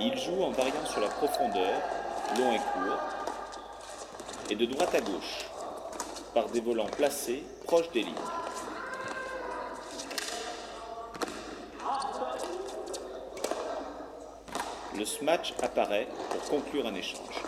Il joue en variant sur la profondeur, long et court, et de droite à gauche, par des volants placés proches des lignes. Le smash apparaît pour conclure un échange.